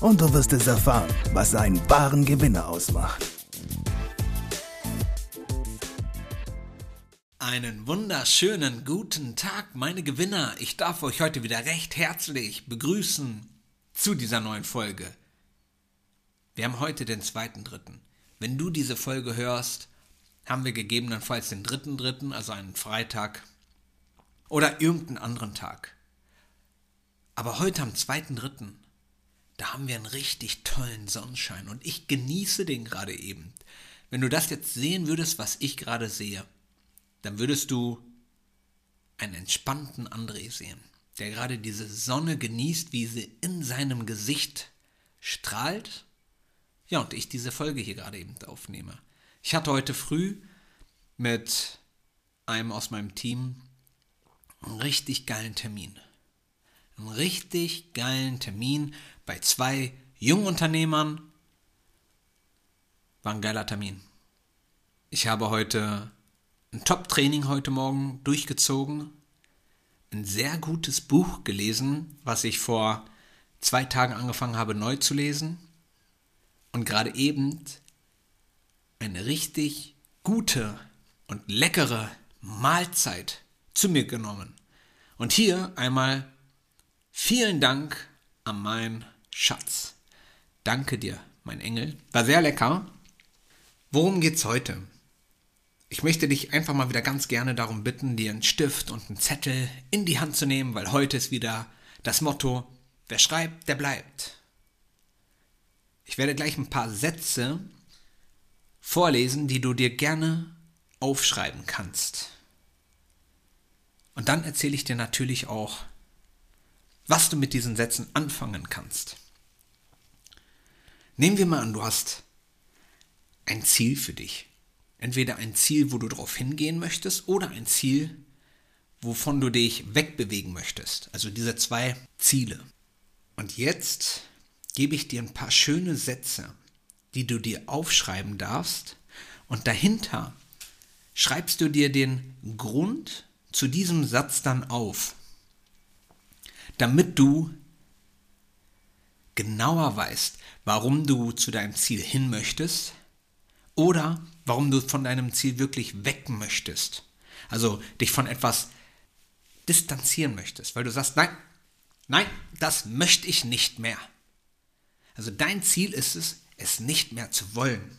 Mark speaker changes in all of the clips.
Speaker 1: und du wirst es erfahren, was einen wahren Gewinner ausmacht.
Speaker 2: Einen wunderschönen guten Tag, meine Gewinner. Ich darf euch heute wieder recht herzlich begrüßen zu dieser neuen Folge. Wir haben heute den zweiten dritten. Wenn du diese Folge hörst, haben wir gegebenenfalls den dritten dritten, also einen Freitag oder irgendeinen anderen Tag. Aber heute am zweiten dritten, da haben wir einen richtig tollen Sonnenschein und ich genieße den gerade eben. Wenn du das jetzt sehen würdest, was ich gerade sehe, dann würdest du einen entspannten André sehen, der gerade diese Sonne genießt, wie sie in seinem Gesicht strahlt. Ja, und ich diese Folge hier gerade eben aufnehme. Ich hatte heute früh mit einem aus meinem Team einen richtig geilen Termin. Einen richtig geilen Termin bei zwei Jungunternehmern. War ein geiler Termin. Ich habe heute ein Top-Training heute Morgen durchgezogen, ein sehr gutes Buch gelesen, was ich vor zwei Tagen angefangen habe neu zu lesen und gerade eben eine richtig gute und leckere Mahlzeit zu mir genommen. Und hier einmal vielen Dank an meinen Schatz. Danke dir, mein Engel. War sehr lecker. Worum geht's heute? Ich möchte dich einfach mal wieder ganz gerne darum bitten, dir einen Stift und einen Zettel in die Hand zu nehmen, weil heute ist wieder das Motto, wer schreibt, der bleibt. Ich werde gleich ein paar Sätze vorlesen, die du dir gerne aufschreiben kannst. Und dann erzähle ich dir natürlich auch, was du mit diesen Sätzen anfangen kannst. Nehmen wir mal an, du hast ein Ziel für dich. Entweder ein Ziel, wo du drauf hingehen möchtest, oder ein Ziel, wovon du dich wegbewegen möchtest. Also diese zwei Ziele. Und jetzt gebe ich dir ein paar schöne Sätze, die du dir aufschreiben darfst. Und dahinter schreibst du dir den Grund zu diesem Satz dann auf, damit du genauer weißt, warum du zu deinem Ziel hin möchtest oder warum du von deinem Ziel wirklich weg möchtest. Also dich von etwas distanzieren möchtest, weil du sagst, nein, nein, das möchte ich nicht mehr. Also dein Ziel ist es, es nicht mehr zu wollen.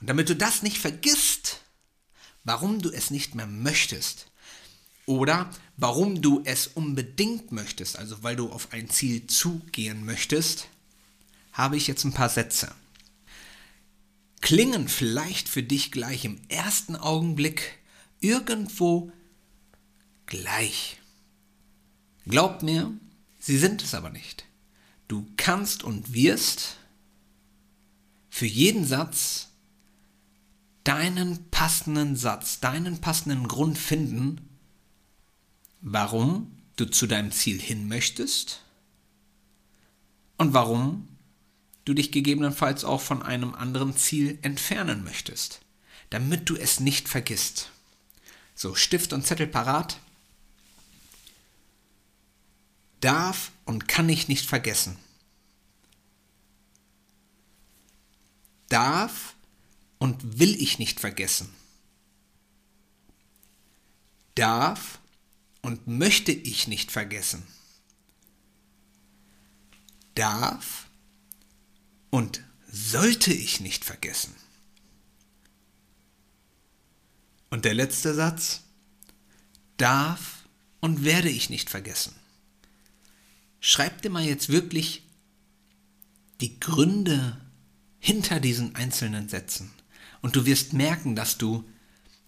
Speaker 2: Und damit du das nicht vergisst, warum du es nicht mehr möchtest oder warum du es unbedingt möchtest, also weil du auf ein Ziel zugehen möchtest, habe ich jetzt ein paar Sätze klingen vielleicht für dich gleich im ersten Augenblick irgendwo gleich. Glaub mir, sie sind es aber nicht. Du kannst und wirst für jeden Satz deinen passenden Satz, deinen passenden Grund finden, warum du zu deinem Ziel hin möchtest und warum du dich gegebenenfalls auch von einem anderen Ziel entfernen möchtest, damit du es nicht vergisst. So, Stift und Zettel parat. Darf und kann ich nicht vergessen. Darf und will ich nicht vergessen. Darf und möchte ich nicht vergessen. Darf und sollte ich nicht vergessen. Und der letzte Satz, darf und werde ich nicht vergessen. Schreib dir mal jetzt wirklich die Gründe hinter diesen einzelnen Sätzen. Und du wirst merken, dass du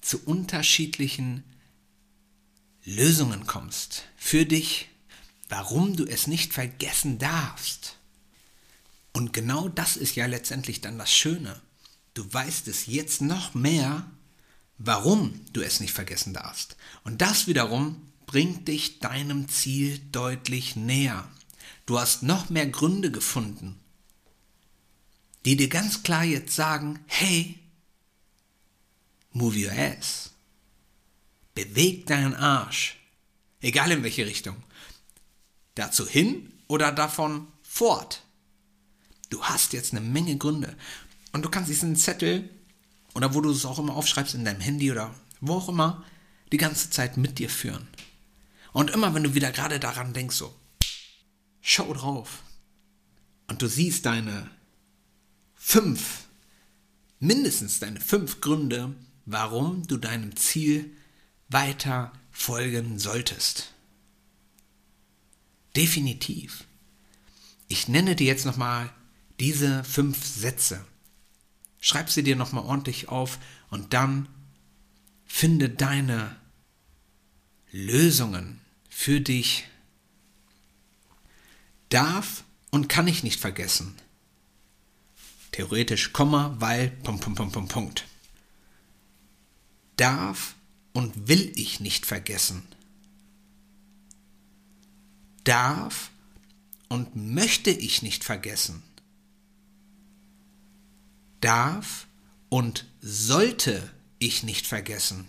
Speaker 2: zu unterschiedlichen Lösungen kommst für dich, warum du es nicht vergessen darfst. Und genau das ist ja letztendlich dann das Schöne. Du weißt es jetzt noch mehr, warum du es nicht vergessen darfst. Und das wiederum bringt dich deinem Ziel deutlich näher. Du hast noch mehr Gründe gefunden, die dir ganz klar jetzt sagen, hey, move your ass. Beweg deinen Arsch. Egal in welche Richtung. Dazu hin oder davon fort. Du hast jetzt eine Menge Gründe. Und du kannst diesen Zettel oder wo du es auch immer aufschreibst in deinem Handy oder wo auch immer, die ganze Zeit mit dir führen. Und immer wenn du wieder gerade daran denkst, so, schau drauf. Und du siehst deine fünf, mindestens deine fünf Gründe, warum du deinem Ziel weiter folgen solltest. Definitiv. Ich nenne dir jetzt nochmal diese fünf Sätze. Schreib sie dir nochmal ordentlich auf und dann finde deine Lösungen für dich. Darf und kann ich nicht vergessen. Theoretisch Komma, weil Punkt, Punkt, Punkt, Punkt, Punkt. Darf und will ich nicht vergessen. Darf und möchte ich nicht vergessen darf und sollte ich nicht vergessen.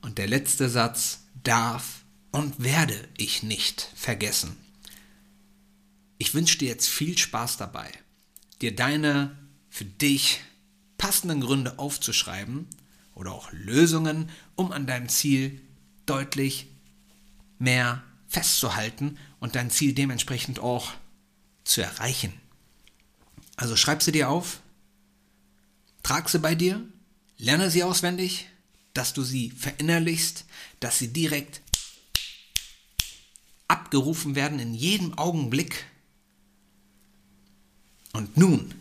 Speaker 2: Und der letzte Satz darf und werde ich nicht vergessen. Ich wünsche dir jetzt viel Spaß dabei, dir deine für dich passenden Gründe aufzuschreiben oder auch Lösungen, um an deinem Ziel deutlich mehr festzuhalten und dein Ziel dementsprechend auch zu erreichen. Also schreib sie dir auf, trag sie bei dir, lerne sie auswendig, dass du sie verinnerlichst, dass sie direkt abgerufen werden in jedem Augenblick. Und nun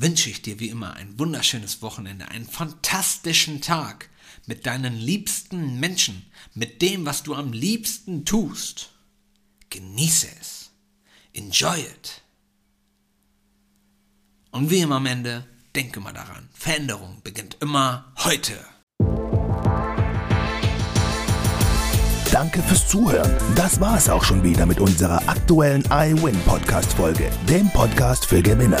Speaker 2: wünsche ich dir wie immer ein wunderschönes Wochenende, einen fantastischen Tag mit deinen liebsten Menschen, mit dem, was du am liebsten tust. Genieße es. Enjoy it. Und wie immer am Ende, denke mal daran, Veränderung beginnt immer heute.
Speaker 1: Danke fürs Zuhören. Das war es auch schon wieder mit unserer aktuellen iWin Podcast Folge, dem Podcast für Gewinner.